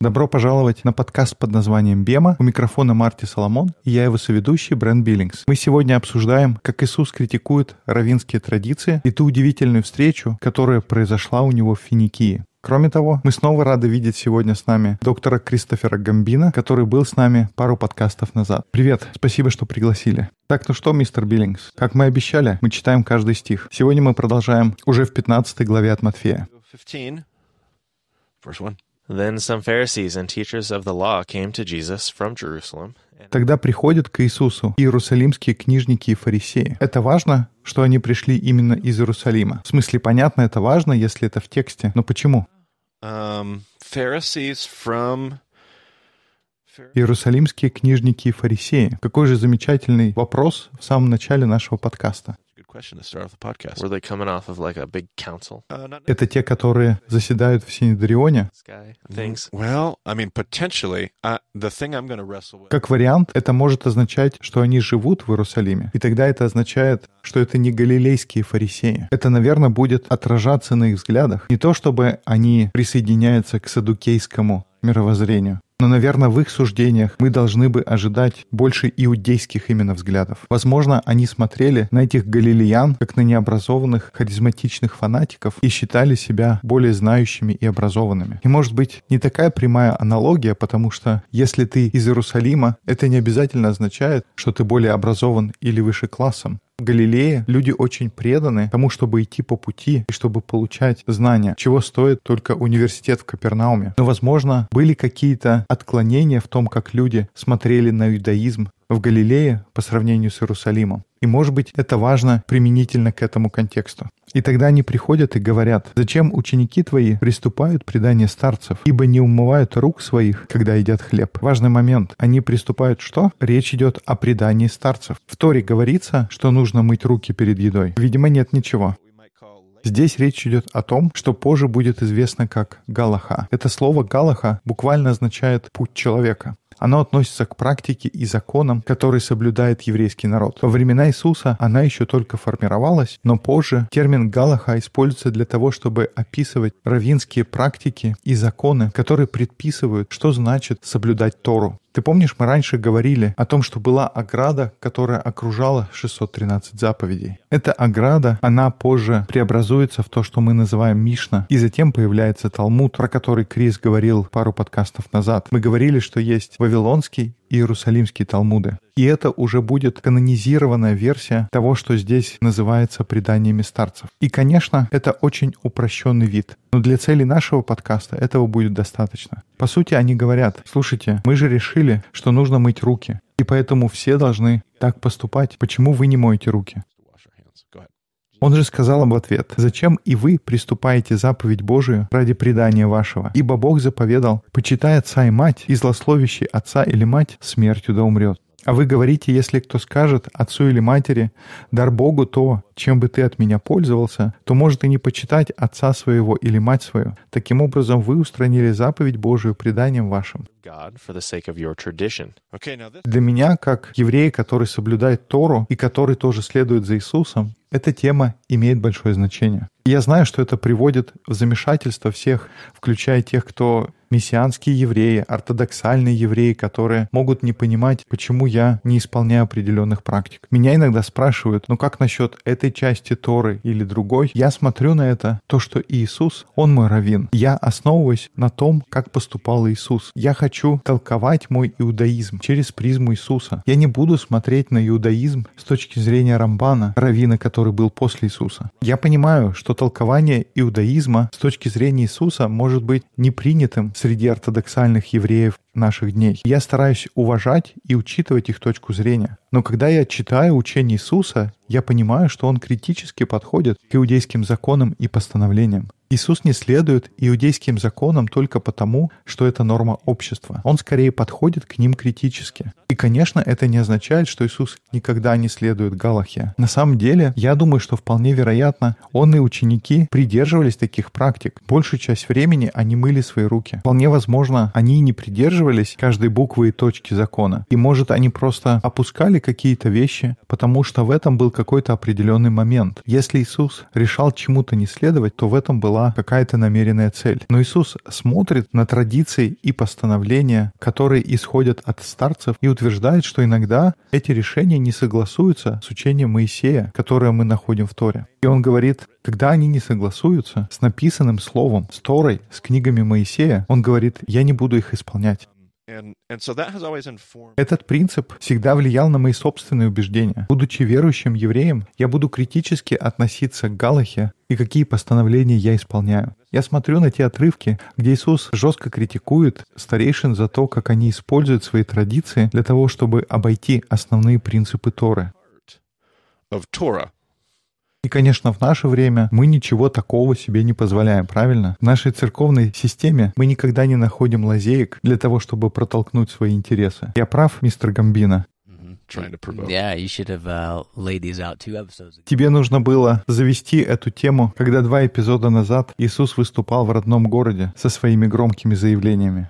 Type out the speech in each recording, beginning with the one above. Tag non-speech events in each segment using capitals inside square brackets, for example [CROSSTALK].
Добро пожаловать на подкаст под названием «Бема». У микрофона Марти Соломон, и я его соведущий Брент Биллингс. Мы сегодня обсуждаем, как Иисус критикует равинские традиции и ту удивительную встречу, которая произошла у него в Финикии. Кроме того, мы снова рады видеть сегодня с нами доктора Кристофера Гамбина, который был с нами пару подкастов назад. Привет, спасибо, что пригласили. Так, ну что, мистер Биллингс, как мы обещали, мы читаем каждый стих. Сегодня мы продолжаем уже в 15 главе от Матфея. 15, verse 1. Then some Pharisees and teachers of the law came to Jesus from Jerusalem. Тогда приходят к Иисусу иерусалимские книжники и фарисеи. Это важно, что они пришли именно из Иерусалима. В смысле, понятно, это важно, если это в тексте. Но почему? Um, Pharisees from Иерусалимские книжники и фарисеи. Какой же замечательный вопрос в самом начале нашего подкаста. Good question to start off the podcast. Were they coming off of like a big council? Not Это те, которые заседают в Синедрионе. this guy things. Well, I mean, potentially, uh, the thing I'm going to wrestle with. Как вариант, это может означать, что они живут в Иерусалиме. И тогда это означает, что это не галилейские фарисеи. Это, наверное, будет отражаться на их взглядах. Не то, чтобы они присоединяются к садукейскому мировоззрению. Но, наверное, в их суждениях мы должны бы ожидать больше иудейских именно взглядов. Возможно, они смотрели на этих галилеян, как на необразованных, харизматичных фанатиков и считали себя более знающими и образованными. И, может быть, не такая прямая аналогия, потому что если ты из Иерусалима, это не обязательно означает, что ты более образован или выше классом. В Галилее люди очень преданы тому, чтобы идти по пути и чтобы получать знания, чего стоит только университет в Капернауме. Но, возможно, были какие-то отклонения в том, как люди смотрели на иудаизм в Галилее по сравнению с Иерусалимом. И, может быть, это важно применительно к этому контексту. И тогда они приходят и говорят, «Зачем ученики твои приступают предание старцев, ибо не умывают рук своих, когда едят хлеб?» Важный момент. Они приступают что? Речь идет о предании старцев. В Торе говорится, что нужно мыть руки перед едой. Видимо, нет ничего. Здесь речь идет о том, что позже будет известно как Галаха. Это слово Галаха буквально означает «путь человека». Оно относится к практике и законам, которые соблюдает еврейский народ. Во времена Иисуса она еще только формировалась, но позже термин «галаха» используется для того, чтобы описывать равинские практики и законы, которые предписывают, что значит соблюдать Тору. Ты помнишь, мы раньше говорили о том, что была ограда, которая окружала 613 заповедей. Эта ограда, она позже преобразуется в то, что мы называем Мишна, и затем появляется Талмуд, про который Крис говорил пару подкастов назад. Мы говорили, что есть Вавилонский и Иерусалимские Талмуды. И это уже будет канонизированная версия того, что здесь называется преданиями старцев. И, конечно, это очень упрощенный вид. Но для целей нашего подкаста этого будет достаточно. По сути, они говорят, слушайте, мы же решили, что нужно мыть руки. И поэтому все должны так поступать. Почему вы не моете руки? Он же сказал им в ответ, «Зачем и вы приступаете заповедь Божию ради предания вашего? Ибо Бог заповедал, почитай отца и мать, и злословящий отца или мать смертью да умрет». А вы говорите, если кто скажет отцу или матери, дар Богу то, чем бы ты от меня пользовался, то может и не почитать отца своего или мать свою. Таким образом, вы устранили заповедь Божию преданием вашим. Для меня, как еврея, который соблюдает Тору и который тоже следует за Иисусом, эта тема имеет большое значение. Я знаю, что это приводит в замешательство всех, включая тех, кто мессианские евреи, ортодоксальные евреи, которые могут не понимать, почему я не исполняю определенных практик. Меня иногда спрашивают, ну как насчет этой части Торы или другой? Я смотрю на это, то, что Иисус, Он мой раввин. Я основываюсь на том, как поступал Иисус. Я хочу толковать мой иудаизм через призму Иисуса. Я не буду смотреть на иудаизм с точки зрения Рамбана, раввина, который был после Иисуса. Я понимаю, что толкование иудаизма с точки зрения Иисуса может быть непринятым среди ортодоксальных евреев наших дней. Я стараюсь уважать и учитывать их точку зрения. Но когда я читаю учение Иисуса, я понимаю, что он критически подходит к иудейским законам и постановлениям. Иисус не следует иудейским законам только потому, что это норма общества. Он скорее подходит к ним критически. И, конечно, это не означает, что Иисус никогда не следует Галахе. На самом деле, я думаю, что вполне вероятно, он и ученики придерживались таких практик. Большую часть времени они мыли свои руки. Вполне возможно, они и не придерживались придерживались каждой буквы и точки закона. И, может, они просто опускали какие-то вещи, потому что в этом был какой-то определенный момент. Если Иисус решал чему-то не следовать, то в этом была какая-то намеренная цель. Но Иисус смотрит на традиции и постановления, которые исходят от старцев, и утверждает, что иногда эти решения не согласуются с учением Моисея, которое мы находим в Торе. И он говорит, когда они не согласуются с написанным словом, с Торой, с книгами Моисея, он говорит, я не буду их исполнять. Этот принцип всегда влиял на мои собственные убеждения. Будучи верующим евреем, я буду критически относиться к Галахе и какие постановления я исполняю. Я смотрю на те отрывки, где Иисус жестко критикует старейшин за то, как они используют свои традиции для того, чтобы обойти основные принципы Торы. of Torah. И, конечно, в наше время мы ничего такого себе не позволяем, правильно? В нашей церковной системе мы никогда не находим лазеек для того, чтобы протолкнуть свои интересы. Я прав, мистер Гамбина? Have uh. Тебе нужно было завести эту тему, когда два эпизода назад Иисус выступал в родном городе со своими громкими заявлениями.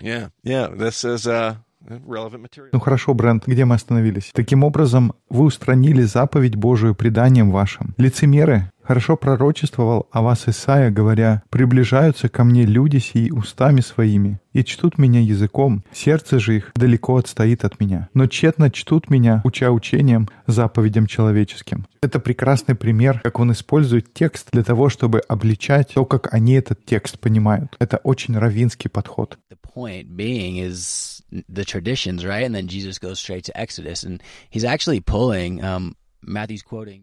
Yeah, yeah. This is uh. Ну хорошо, Брент, где мы остановились? Таким образом, вы устранили заповедь Божию преданием вашим. Лицемеры хорошо пророчествовал о вас Исаия, говоря, «Приближаются ко мне люди сии устами своими, и чтут меня языком, сердце же их далеко отстоит от меня, но тщетно чтут меня, уча учением, заповедям человеческим». Это прекрасный пример, как он использует текст для того, чтобы обличать то, как они этот текст понимают. Это очень равинский подход. The point being is the traditions, right? And then Jesus goes straight to Exodus, and he's actually pulling. Um.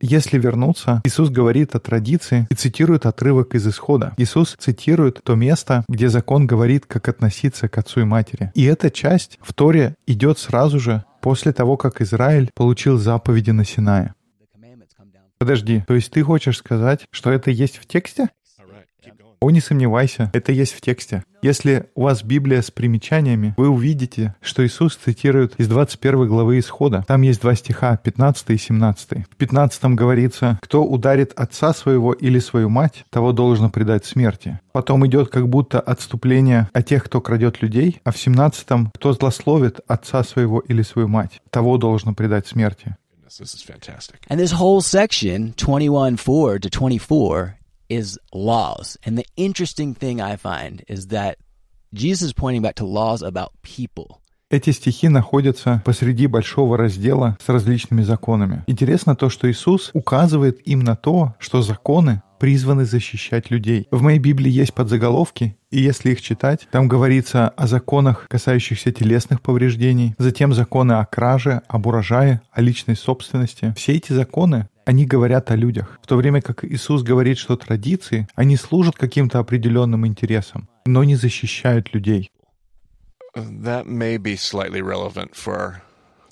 Если вернуться, Иисус говорит о традиции и цитирует отрывок из Исхода. Иисус цитирует то место, где закон говорит, как относиться к отцу и матери. И эта часть в Торе идет сразу же после того, как Израиль получил заповеди на Синае. Подожди, то есть ты хочешь сказать, что это есть в тексте? All right, keep going. О, не сомневайся, это есть в тексте. Если у вас Библия с примечаниями, вы увидите, что Иисус цитирует из 21 главы Исхода. Там есть два стиха, 15 и 17. В 15 говорится, «Кто ударит отца своего или свою мать, того должно предать смерти». Потом идет как будто отступление о тех, кто крадет людей, а в 17 «Кто злословит отца своего или свою мать, того должно предать смерти». This is fantastic. And this whole section, 21 4 to 24, is laws. And the interesting thing I find is that Jesus is pointing back to laws about people. Эти стихи находятся посреди большого раздела с различными законами. Интересно то, что Иисус указывает им на то, что законы призваны защищать людей. В моей Библии есть подзаголовки, и если их читать, там говорится о законах, касающихся телесных повреждений, затем законы о краже, об урожае, о личной собственности. Все эти законы они говорят о людях, в то время как Иисус говорит, что традиции, они служат каким-то определенным интересам, но не защищают людей. That may be slightly relevant for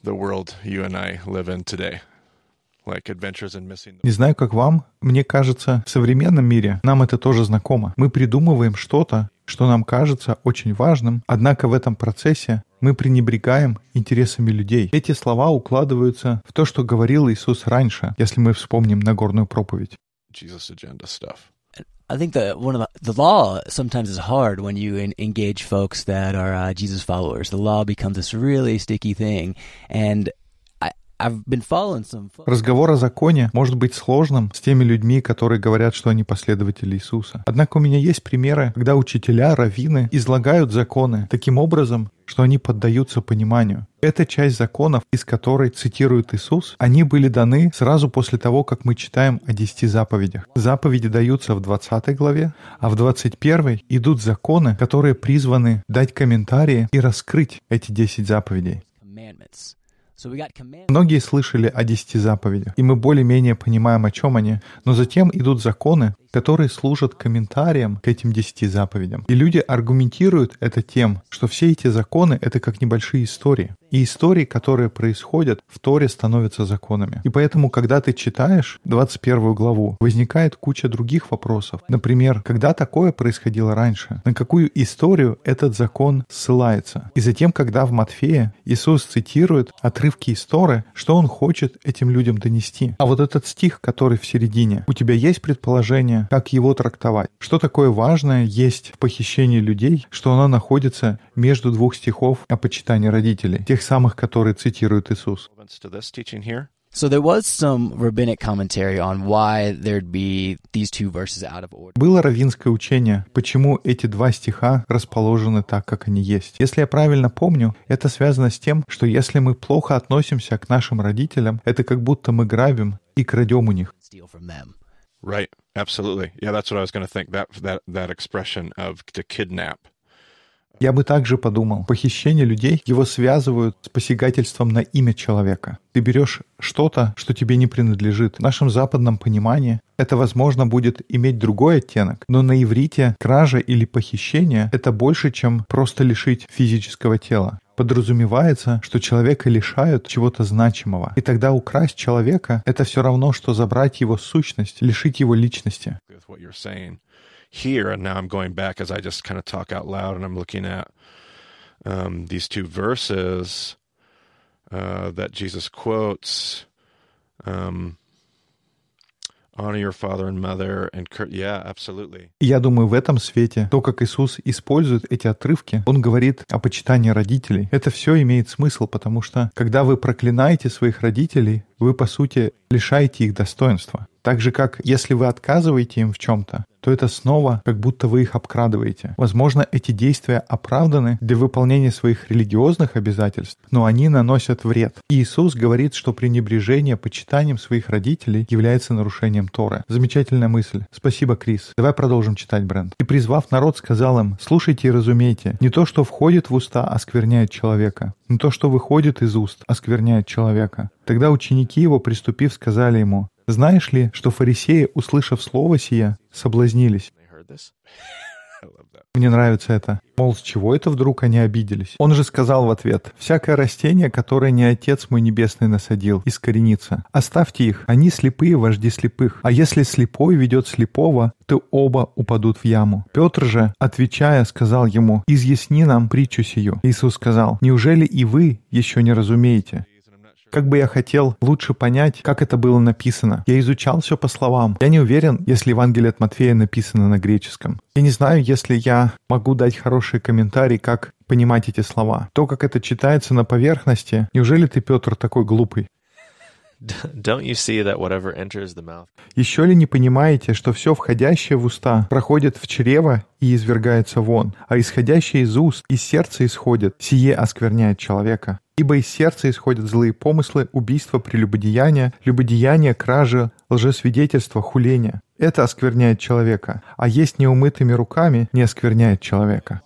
the world you and I live in today. Не знаю, как вам, мне кажется, в современном мире нам это тоже знакомо. Мы придумываем что-то, что нам кажется очень важным, однако в этом процессе мы пренебрегаем интересами людей. Эти слова укладываются в то, что говорил Иисус раньше, если мы вспомним Нагорную проповедь. I think that one of the, the law sometimes is hard when you en- engage folks that are uh, Jesus followers. The law becomes this really sticky thing, and Разговор о законе может быть сложным с теми людьми, которые говорят, что они последователи Иисуса. Однако у меня есть примеры, когда учителя, раввины излагают законы таким образом, что они поддаются пониманию. Эта часть законов, из которой цитирует Иисус, они были даны сразу после того, как мы читаем о десяти заповедях. Заповеди даются в 20 главе, а в 21 идут законы, которые призваны дать комментарии и раскрыть эти 10 заповедей. commandments. Многие слышали о десяти заповедях, и мы более-менее понимаем, о чем они, но затем идут законы, которые служат комментарием к этим десяти заповедям. И люди аргументируют это тем, что все эти законы — это как небольшие истории. И истории, которые происходят в Торе, становятся законами. И поэтому, когда ты читаешь 21 главу, возникает куча других вопросов. Например, когда такое происходило раньше? На какую историю этот закон ссылается? И затем, когда в Матфея Иисус цитирует отрывки из Торы, что он хочет этим людям донести. А вот этот стих, который в середине, у тебя есть предположение, как его трактовать? Что такое важное есть в похищении людей, что оно находится между двух стихов о почитании родителей, тех самых, которые цитирует Иисус? To this teaching here? So there was some rabbinic commentary on why there'd be these two verses out of order. Было раввинское учение, почему эти два стиха расположены так, как они есть. Если я правильно помню, это связано с тем, что если мы плохо относимся к нашим родителям, это как будто мы грабим и крадем у них. Steal from them. Right. Absolutely. Yeah, that's what I was going to think. That that that expression of to kidnap. Я бы также подумал, похищение людей, его связывают с посягательством на имя человека. Ты берешь что-то, что тебе не принадлежит. В нашем западном понимании это, возможно, будет иметь другой оттенок, но на иврите кража или похищение — это больше, чем просто лишить физического тела. Подразумевается, что человека лишают чего-то значимого. И тогда украсть человека — это все равно, что забрать его сущность, лишить его личности. Here. And now I'm going back as I just kind of talk out loud and I'm looking at um, these two verses uh, that Jesus quotes. Um, honor your father and mother and yeah absolutely я думаю, в этом свете то, как Иисус использует эти отрывки, Он говорит о почитании родителей. Это все имеет смысл, потому что когда вы проклинаете своих родителей, вы, по сути, лишаете их достоинства. Так же, как если вы отказываете им в чем-то, то это снова как будто вы их обкрадываете. Возможно, эти действия оправданы для выполнения своих религиозных обязательств, но они наносят вред. Иисус говорит, что пренебрежение почитанием своих родителей является нарушением Торы. Замечательная мысль. Спасибо, Крис. Давай продолжим читать, Брент. И призвав народ, сказал им, слушайте и разумейте, не то, что входит в уста, оскверняет человека, но то, что выходит из уст, оскверняет человека. Тогда ученики его, приступив, сказали ему, знаешь ли, что фарисеи, услышав слово сие, соблазнились? [LAUGHS] Мне нравится это. Мол, с чего это вдруг они обиделись? Он же сказал в ответ, «Всякое растение, которое не Отец мой Небесный насадил, искоренится. Оставьте их, они слепые вожди слепых. А если слепой ведет слепого, то оба упадут в яму». Петр же, отвечая, сказал ему, «Изъясни нам притчу сию». Иисус сказал, «Неужели и вы еще не разумеете?» Как бы я хотел лучше понять, как это было написано. Я изучал все по словам. Я не уверен, если Евангелие от Матфея написано на греческом. Я не знаю, если я могу дать хороший комментарий, как понимать эти слова. То, как это читается на поверхности, неужели ты, Петр, такой глупый? [LAUGHS] Еще ли не понимаете, что все входящее в уста проходит в чрево и извергается вон, а исходящее из уст, из сердца исходит, сие оскверняет человека? Ибо из сердца исходят злые помыслы, убийства, прелюбодеяния, любодеяния, кражи, лжесвидетельства, хуления. Это оскверняет человека, а есть неумытыми руками не оскверняет человека.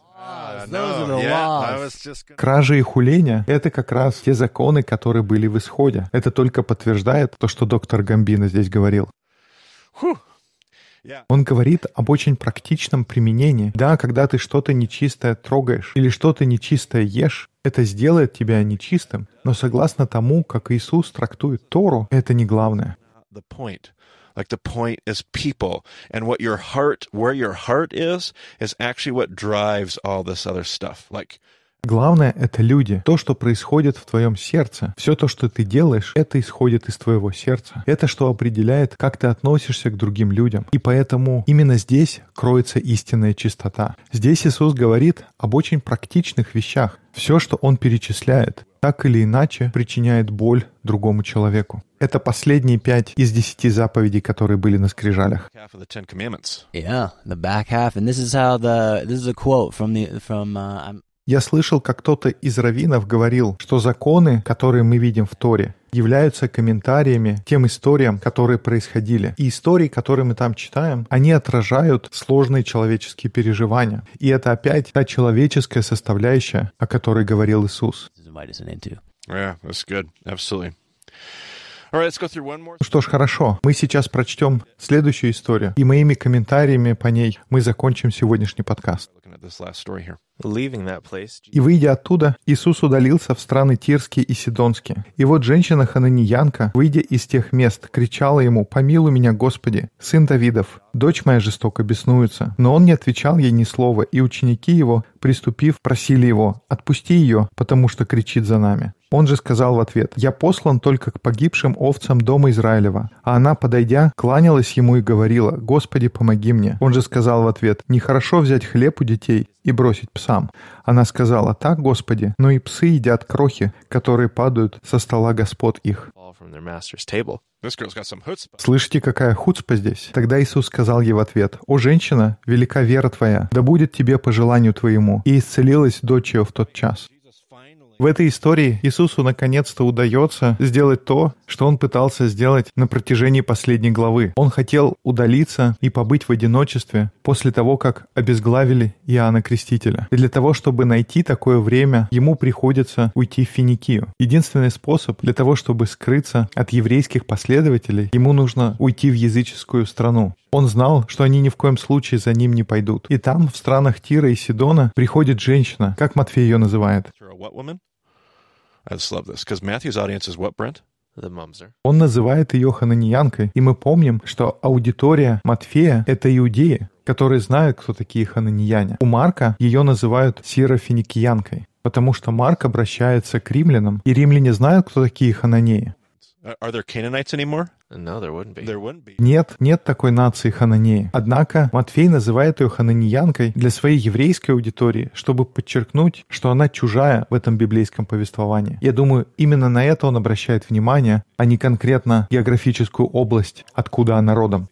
Кражи и хуления — это как раз те законы, которые были в исходе. Это только подтверждает то, что доктор Гамбина здесь говорил. Он говорит об очень практичном применении. Да, когда ты что-то нечистое трогаешь или что-то нечистое ешь, это сделает тебя нечистым. Но согласно тому, как Иисус трактует Тору, это не главное. Like the point is people. And what your heart, where your heart is, is actually what drives all this other stuff. Like, Главное — это люди. То, что происходит в твоем сердце. Все то, что ты делаешь, это исходит из твоего сердца. Это что определяет, как ты относишься к другим людям. И поэтому именно здесь кроется истинная чистота. Здесь Иисус говорит об очень практичных вещах. Все, что Он перечисляет, так или иначе причиняет боль другому человеку. Это последние пять из десяти заповедей, которые были на скрижалях. Yeah, the back half, and this is how the this is a quote from the from uh, I'm Я слышал, как кто-то из раввинов говорил, что законы, которые мы видим в Торе, являются комментариями тем историям, которые происходили. И истории, которые мы там читаем, они отражают сложные человеческие переживания. И это опять та человеческая составляющая, о которой говорил Иисус. Yeah, that's good. Absolutely. Что ж, хорошо. Мы сейчас прочтем следующую историю, и моими комментариями по ней мы закончим сегодняшний подкаст. И выйдя оттуда, Иисус удалился в страны Тирские и Сидонские. И вот женщина Хананиянка, выйдя из тех мест, кричала ему, «Помилуй меня, Господи, сын Давидов, дочь моя жестоко беснуется». Но он не отвечал ей ни слова, и ученики его, приступив, просили его, «Отпусти ее, потому что кричит за нами». Он же сказал в ответ, «Я послан только к погибшим овцам дома Израилева». А она, подойдя, кланялась ему и говорила, «Господи, помоги мне». Он же сказал в ответ, «Нехорошо взять хлеб у детей и бросить псам». Она сказала, «Так, Господи, но и псы едят крохи, которые падают со стола господ их». Слышите, какая хуцпа здесь? Тогда Иисус сказал ей в ответ, «О, женщина, велика вера твоя, да будет тебе по желанию твоему». И исцелилась дочь ее в тот час. В этой истории Иисусу наконец-то удается сделать то, что он пытался сделать на протяжении последней главы. Он хотел удалиться и побыть в одиночестве после того, как обезглавили Иоанна Крестителя. И для того, чтобы найти такое время, ему приходится уйти в Финикию. Единственный способ для того, чтобы скрыться от еврейских последователей, ему нужно уйти в языческую страну. Он знал, что они ни в коем случае за ним не пойдут. И там, в странах Тира и Сидона, приходит женщина, как Матфей ее называет? Он называет ее хананьянкой, и мы помним, что аудитория Матфея — это иудеи, которые знают, кто такие хананьяне. У Марка ее называют сирофиникиянкой, потому что Марк обращается к римлянам, и римляне знают, кто такие хананеи. Are- Are there Canaanites anymore? No, there wouldn't be. There wouldn't be. Нет, нет такой нации хананеи. Однако Матфей называет ее хананьянкой для своей еврейской аудитории, чтобы подчеркнуть, что она чужая в этом библейском повествовании. Я думаю, именно на это он обращает внимание, а не конкретно географическую область, откуда она родом.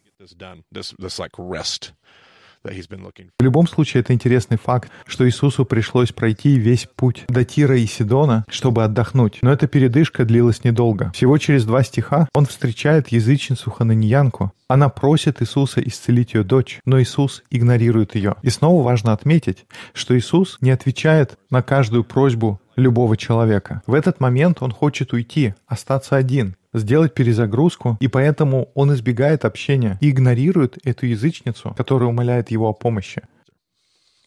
В любом случае, это интересный факт, что Иисусу пришлось пройти весь путь до Тира и Сидона, чтобы отдохнуть. Но эта передышка длилась недолго. Всего через два стиха он встречает язычницу Хананьянку. Она просит Иисуса исцелить ее дочь, но Иисус игнорирует ее. И снова важно отметить, что Иисус не отвечает на каждую просьбу любого человека. В этот момент он хочет уйти, остаться один, сделать перезагрузку, и поэтому он избегает общения и игнорирует эту язычницу, которая умоляет его о помощи.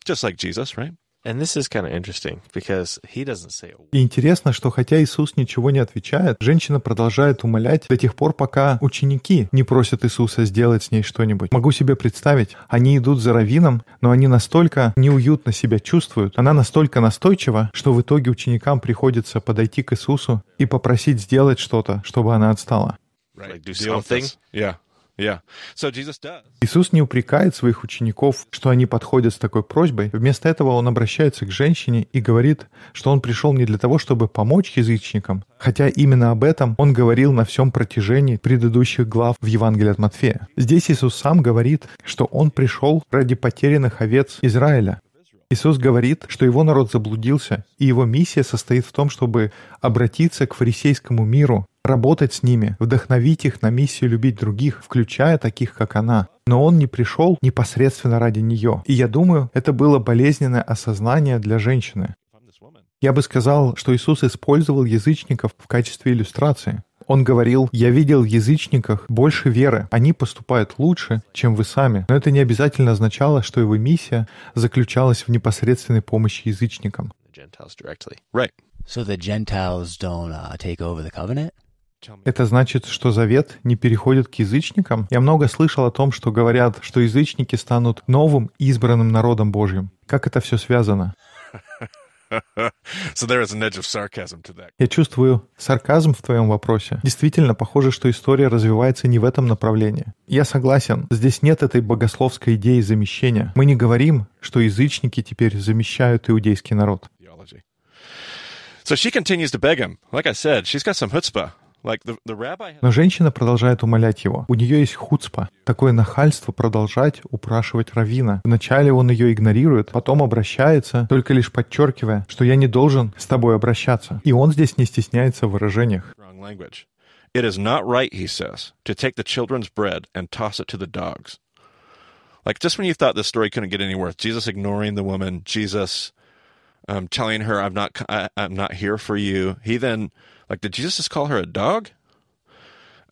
Just like Jesus, right? And this is kind of interesting because he doesn't say a word. И интересно, что хотя Иисус ничего не отвечает, женщина продолжает умолять до тех пор, пока ученики не просят Иисуса сделать с ней что-нибудь. Могу себе представить, они идут за раввином, но они настолько неуютно себя чувствуют, она настолько настойчива, что в итоге ученикам приходится подойти к Иисусу и попросить сделать что-то, чтобы она отстала. Right. Like do something? Yeah. Иисус не упрекает своих учеников, что они подходят с такой просьбой. Вместо этого он обращается к женщине и говорит, что он пришел не для того, чтобы помочь язычникам, хотя именно об этом он говорил на всем протяжении предыдущих глав в Евангелии от Матфея. Здесь Иисус сам говорит, что он пришел ради потерянных овец Израиля. Иисус говорит, что его народ заблудился, и его миссия состоит в том, чтобы обратиться к фарисейскому миру, работать с ними, вдохновить их на миссию любить других, включая таких, как она. Но он не пришел непосредственно ради нее. И я думаю, это было болезненное осознание для женщины. Я бы сказал, что Иисус использовал язычников в качестве иллюстрации. Он говорил, «Я видел в язычниках больше веры. Они поступают лучше, чем вы сами». Но это не обязательно означало, что его миссия заключалась в непосредственной помощи язычникам. Right? So the Gentiles don't uh, take over the covenant? Это значит, что завет не переходит к язычникам? Я много слышал о том, что говорят, что язычники станут новым избранным народом Божьим. Как это все связано? [LAUGHS] Я чувствую сарказм в твоем вопросе. Действительно, похоже, что история развивается не в этом направлении. Я согласен, здесь нет этой богословской идеи замещения. Мы не говорим, что язычники теперь замещают иудейский народ. So she continues to beg him. Like I said, she's got some chutzpah. Но женщина продолжает умолять его. У нее есть хуцпа, такое нахальство продолжать упрашивать равина. Вначале он ее игнорирует, потом обращается, только лишь подчеркивая, что я не должен с тобой обращаться. И он здесь не стесняется в выражениях. It is not right, he says, to take the children's bread and toss it to the dogs. Like just when you thought this story couldn't get any worse, Jesus ignoring the woman, Jesus um, telling her, "I'm not, I, I'm not here for you." He then, like, did Jesus just call her a dog?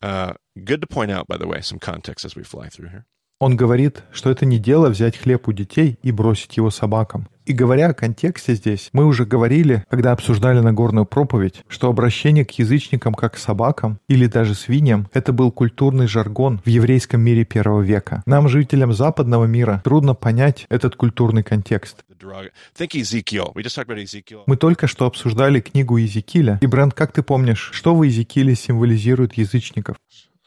Uh, good to point out, by the way, some context as we fly through here. Он говорит, что это не дело взять хлеб у детей и бросить его собакам. И говоря о контексте здесь, мы уже говорили, когда обсуждали Нагорную проповедь, что обращение к язычникам как к собакам или даже свиньям – это был культурный жаргон в еврейском мире первого века. Нам, жителям западного мира, трудно понять этот культурный контекст. Мы только что обсуждали книгу Иезекииля. И, Брент, как ты помнишь, что в Иезекииле символизирует язычников?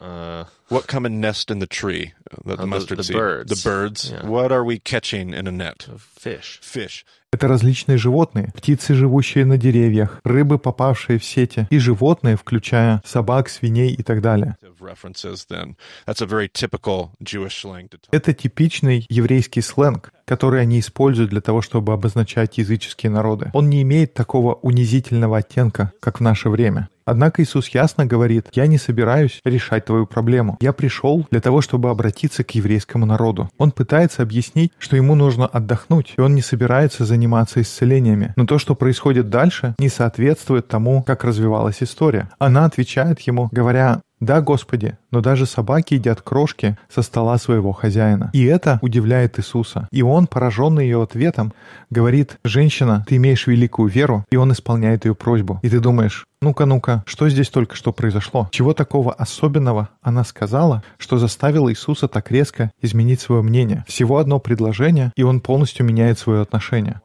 Uh, What come and nest in the tree? Uh, The, the Uh, the- mustard the seed. birds. The birds. Yeah. What are we catching in a net? fish. Fish. Это различные животные, птицы, живущие на деревьях, рыбы, попавшие в сети, и животные, включая собак, свиней и так далее. Of references. Then that's a very typical Jewish slang to talk. Это типичный еврейский сленг, который они используют для того, чтобы обозначать языческие народы. Он не имеет такого унизительного оттенка, как в наше время. Однако Иисус ясно говорит, «Я не собираюсь решать твою проблему. Я пришел для того, чтобы обратиться к еврейскому народу». Он пытается объяснить, что ему нужно отдохнуть, и он не собирается заниматься исцелениями. Но то, что происходит дальше, не соответствует тому, как развивалась история. Она отвечает ему, говоря, да, Господи, но даже собаки едят крошки со стола своего хозяина. И это удивляет Иисуса. И он, пораженный ее ответом, говорит, женщина, ты имеешь великую веру, и он исполняет ее просьбу. И ты думаешь, ну-ка, ну-ка, что здесь только что произошло? Чего такого особенного она сказала, что заставило Иисуса так резко изменить свое мнение? Всего одно предложение, и он полностью меняет свое отношение.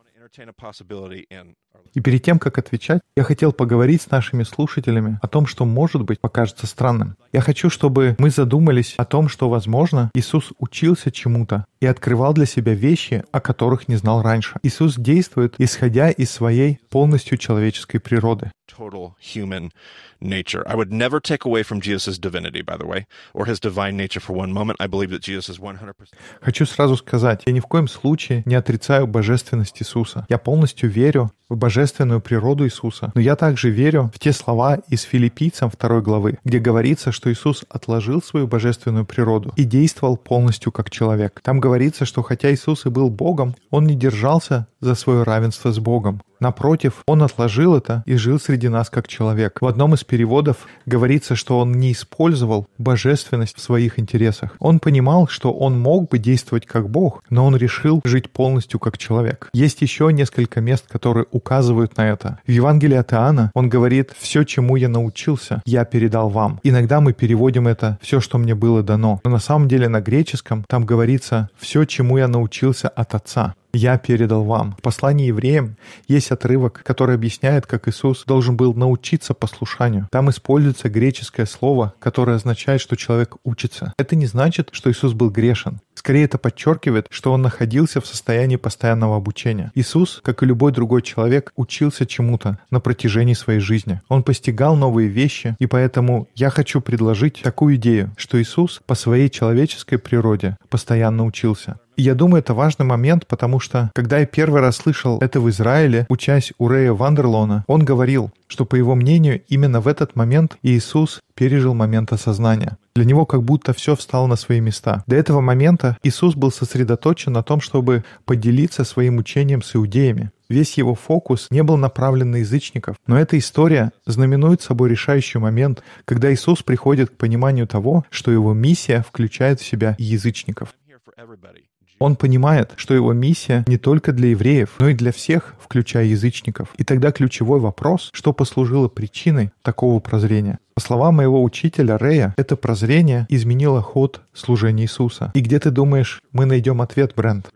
И перед тем, как отвечать, я хотел поговорить с нашими слушателями о том, что, может быть, покажется странным. Я хочу, чтобы мы задумались о том, что, возможно, Иисус учился чему-то и открывал для себя вещи, о которых не знал раньше. Иисус действует, исходя из своей полностью человеческой природы. total human nature. I would never take away from Jesus' divinity, by the way, or his divine nature for one moment. I believe that Jesus is 100%. Хочу сразу сказать, я ни в коем случае не отрицаю божественность Иисуса. Я полностью верю в божественную природу Иисуса. Но я также верю в те слова из филиппийцам 2 главы, где говорится, что Иисус отложил свою божественную природу и действовал полностью как человек. Там говорится, что хотя Иисус и был Богом, Он не держался за свое равенство с Богом. Напротив, он отложил это и жил среди нас как человек. В одном из переводов говорится, что он не использовал божественность в своих интересах. Он понимал, что он мог бы действовать как Бог, но он решил жить полностью как человек. Есть еще несколько мест, которые указывают на это. В Евангелии от Иоанна он говорит «Все, чему я научился, я передал вам». Иногда мы переводим это «все, что мне было дано». Но на самом деле на греческом там говорится «все, чему я научился от Отца» я передал вам. В послании евреям есть отрывок, который объясняет, как Иисус должен был научиться послушанию. Там используется греческое слово, которое означает, что человек учится. Это не значит, что Иисус был грешен. Скорее это подчеркивает, что он находился в состоянии постоянного обучения. Иисус, как и любой другой человек, учился чему-то на протяжении своей жизни. Он постигал новые вещи, и поэтому я хочу предложить такую идею, что Иисус по своей человеческой природе постоянно учился. Я думаю, это важный момент, потому что, когда я первый раз слышал это в Израиле, учась у Рэя Вандерлона, он говорил, что, по его мнению, именно в этот момент Иисус пережил момент осознания. Для него как будто все встало на свои места. До этого момента Иисус был сосредоточен на том, чтобы поделиться своим учением с иудеями. Весь его фокус не был направлен на язычников. Но эта история знаменует собой решающий момент, когда Иисус приходит к пониманию того, что его миссия включает в себя язычников. Он понимает, что его миссия не только для евреев, но и для всех, включая язычников. И тогда ключевой вопрос, что послужило причиной такого прозрения. По словам моего учителя Рея, это прозрение изменило ход служения Иисуса. И где ты думаешь, мы найдем ответ, Брент?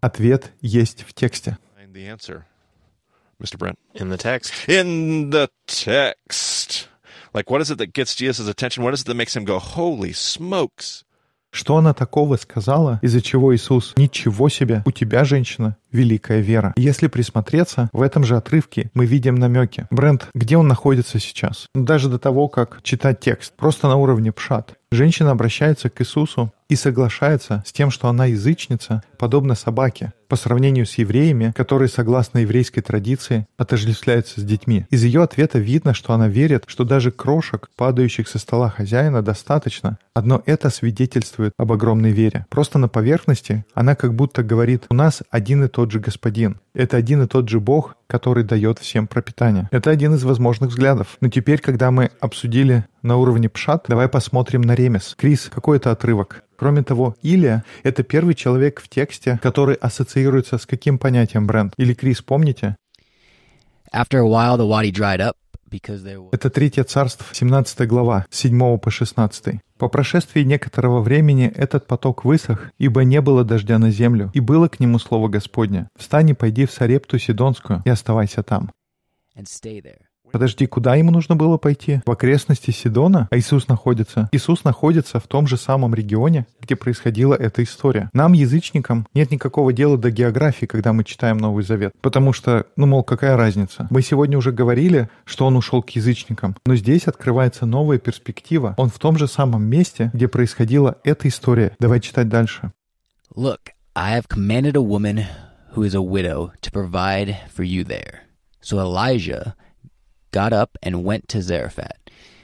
Ответ есть в тексте. Mr. Brent. In the text, In the text. Like, what is it that gets Jesus' attention? What is it that makes him go, holy smokes? Что она такого сказала, из-за чего Иисус «Ничего себе, у тебя, женщина, великая вера». Если присмотреться, в этом же отрывке мы видим намеки. Брент, где он находится сейчас? Даже до того, как читать текст, просто на уровне пшат. Женщина обращается к Иисусу и соглашается с тем, что она язычница, подобно собаке, по сравнению с евреями, которые, согласно еврейской традиции, отождествляются с детьми. Из ее ответа видно, что она верит, что даже крошек, падающих со стола хозяина, достаточно. Одно это свидетельствует об огромной вере. Просто на поверхности она как будто говорит, у нас один и тот же господин. Это один и тот же Бог, который дает всем пропитание. Это один из возможных взглядов. Но теперь, когда мы обсудили на уровне пшат, давай посмотрим на ремес. Крис, какой это отрывок? Кроме того, Илия — это первый человек в тексте, который ассоциируется с каким понятием бренд? Или Крис, помните? After a while, the wadi dried up. Это Третье царство, 17 глава, с 7 по 16. По прошествии некоторого времени этот поток высох, ибо не было дождя на землю, и было к нему слово Господне. «Встань и пойди в Сарепту Сидонскую, и оставайся там». and stay there. Подожди, куда ему нужно было пойти? В окрестности Сидона? А Иисус находится? Иисус находится в том же самом регионе, где происходила эта история. Нам, язычникам, нет никакого дела до географии, когда мы читаем Новый Завет. Потому что, ну, мол, какая разница? Мы сегодня уже говорили, что он ушел к язычникам. Но здесь открывается новая перспектива. Он в том же самом месте, где происходила эта история. Давай читать дальше. Look, I have commanded a woman who is a widow to provide for you there. So Elijah got up and went to Zarephath.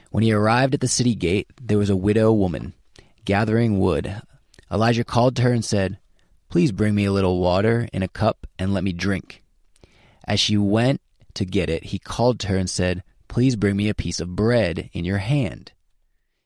When he arrived at the city gate, there was a widow woman gathering wood. Elijah called to her and said, Please bring me a little water in a cup and let me drink. As she went to get it, he called to her and said, Please bring me a piece of bread in your hand.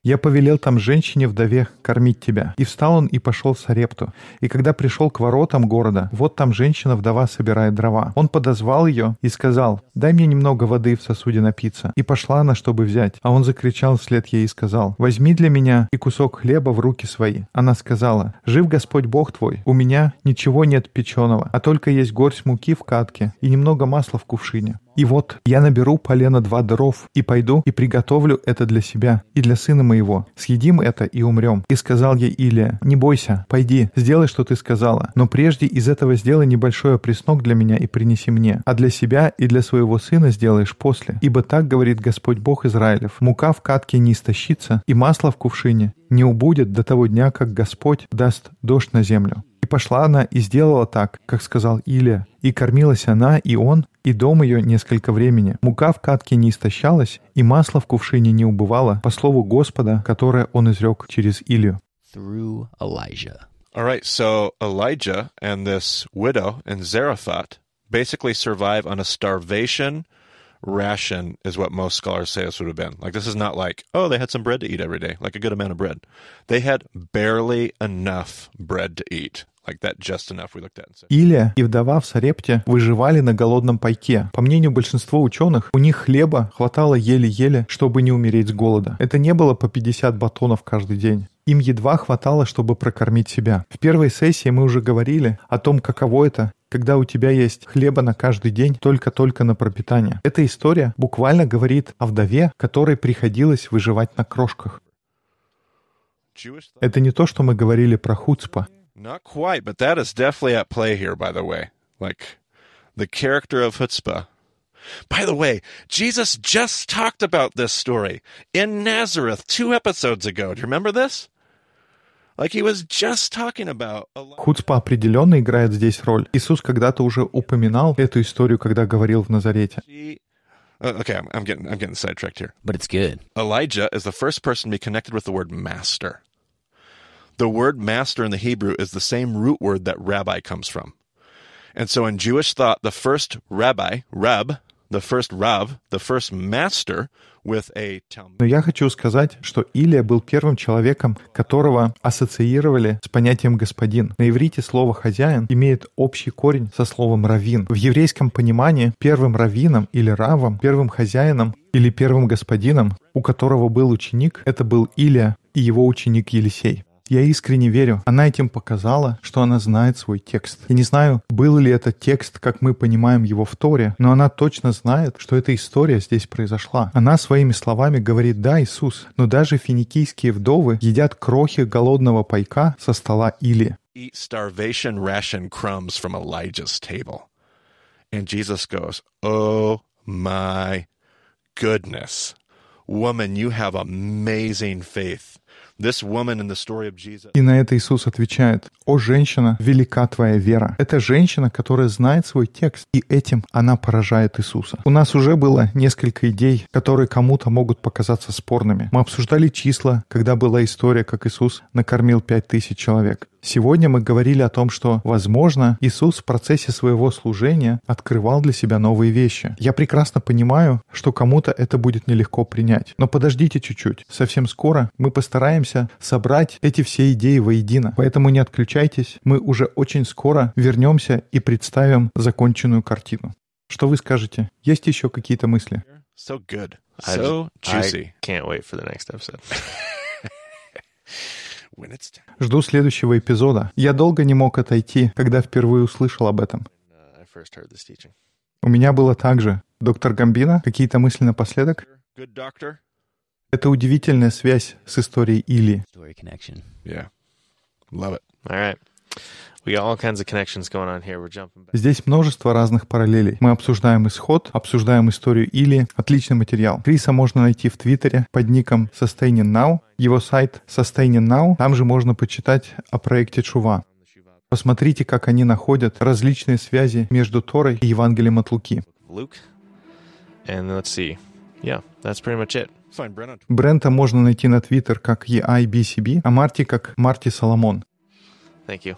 Я повелел там женщине-вдове кормить тебя. И встал он и пошел в Сарепту. И когда пришел к воротам города, вот там женщина-вдова собирает дрова. Он подозвал ее и сказал, дай мне немного воды в сосуде напиться. И пошла она, чтобы взять. А он закричал вслед ей и сказал, возьми для меня и кусок хлеба в руки свои. Она сказала, жив Господь Бог твой, у меня ничего нет печеного, а только есть горсть муки в катке и немного масла в кувшине. И вот я наберу полено два дров и пойду и приготовлю это для себя и для сына моего. Съедим это и умрем. И сказал ей Илия, не бойся, пойди, сделай, что ты сказала. Но прежде из этого сделай небольшой преснок для меня и принеси мне. А для себя и для своего сына сделаешь после. Ибо так говорит Господь Бог Израилев. Мука в катке не истощится, и масло в кувшине не убудет до того дня, как Господь даст дождь на землю. И пошла она и сделала так, как сказал Илия. И кормилась она, и он, и дом ее несколько времени. Мука в катке не истощалась, и масло в кувшине не убывало, по слову Господа, которое он изрек через Илию. Through Elijah. All right, so Elijah and this widow in Zarephath basically survive on a starvation ration, is what most scholars say this would have been. Like, this is not like, oh, they had some bread to eat every day, like a good amount of bread. They had barely enough bread to eat. Илия и вдова в Сарепте выживали на голодном пайке. По мнению большинства ученых, у них хлеба хватало еле-еле, чтобы не умереть с голода. Это не было по 50 батонов каждый день. Им едва хватало, чтобы прокормить себя. В первой сессии мы уже говорили о том, каково это, когда у тебя есть хлеба на каждый день только-только на пропитание. Эта история буквально говорит о вдове, которой приходилось выживать на крошках. Это не то, что мы говорили про хуцпа. Not quite, but that is definitely at play here, by the way. Like the character of chutzpah. By the way, Jesus just talked about this story in Nazareth two episodes ago. Do you remember this? Like he was just talking about a lot. Хуцпа определенно играет здесь роль. Иисус когда-то уже упоминал эту историю, когда говорил в Назарете. Uh, okay, I'm, I'm getting I'm getting sidetracked here. But it's good. Elijah is the first person to be connected with the word master. The word master in the Hebrew is the same root word that rabbi comes from. And so in Jewish thought, the first rabbi, rab, the first rav, the first master with a Talmud. Но я хочу сказать, что Илия был первым человеком, которого ассоциировали с понятием «господин». На иврите слово «хозяин» имеет общий корень со словом «раввин». В еврейском понимании первым раввином или равом, первым хозяином или первым господином, у которого был ученик, это был Илия и его ученик Елисей. Я искренне верю, она этим показала, что она знает свой текст. Я не знаю, был ли это текст, как мы понимаем его в Торе, но она точно знает, что эта история здесь произошла. Она своими словами говорит «Да, Иисус», но даже финикийские вдовы едят крохи голодного пайка со стола Или. Eat starvation ration crumbs from Elijah's table. And Jesus goes, Oh my goodness. Woman, you have amazing faith. И на это Иисус отвечает, «О, женщина, велика твоя вера». Это женщина, которая знает свой текст, и этим она поражает Иисуса. У нас уже было несколько идей, которые кому-то могут показаться спорными. Мы обсуждали числа, когда была история, как Иисус накормил пять тысяч человек. Сегодня мы говорили о том, что, возможно, Иисус в процессе своего служения открывал для себя новые вещи. Я прекрасно понимаю, что кому-то это будет нелегко принять. Но подождите чуть-чуть. Совсем скоро мы постараемся собрать эти все идеи воедино. Поэтому не отключайтесь. Мы уже очень скоро вернемся и представим законченную картину. Что вы скажете? Есть еще какие-то мысли? So good. So juicy. I can't wait for the next episode. [LAUGHS] When it's time. Жду следующего эпизода. Я долго не мог отойти, когда впервые услышал об этом. uh, I first heard this teaching. У меня было так же. Доктор Гамбина, какие-то мысли напоследок? Good doctor. Это удивительная связь с историей Илии. Story connection. Yeah. Love it. All right. We got all kinds of connections going on here. We're jumping back. Здесь множество разных параллелей. Мы обсуждаем исход, обсуждаем историю Или. Отличный материал. Криса можно найти в Твиттере под ником Sustaining Now. Его сайт Sustaining Now. Там же можно почитать о проекте Чува. Посмотрите, как они находят различные связи между Торой и Евангелием от Луки. Luke. And let's see. Yeah, that's pretty much it. Брента можно найти на Твиттер как EIBCB, а Марти как Марти Соломон. Thank you.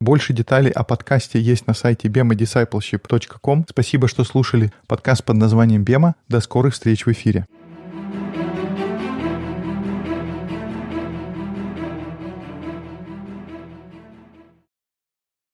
Больше деталей о подкасте есть на сайте bemadiscipleship.com. Спасибо, что слушали подкаст под названием «Бема». До скорых встреч в эфире.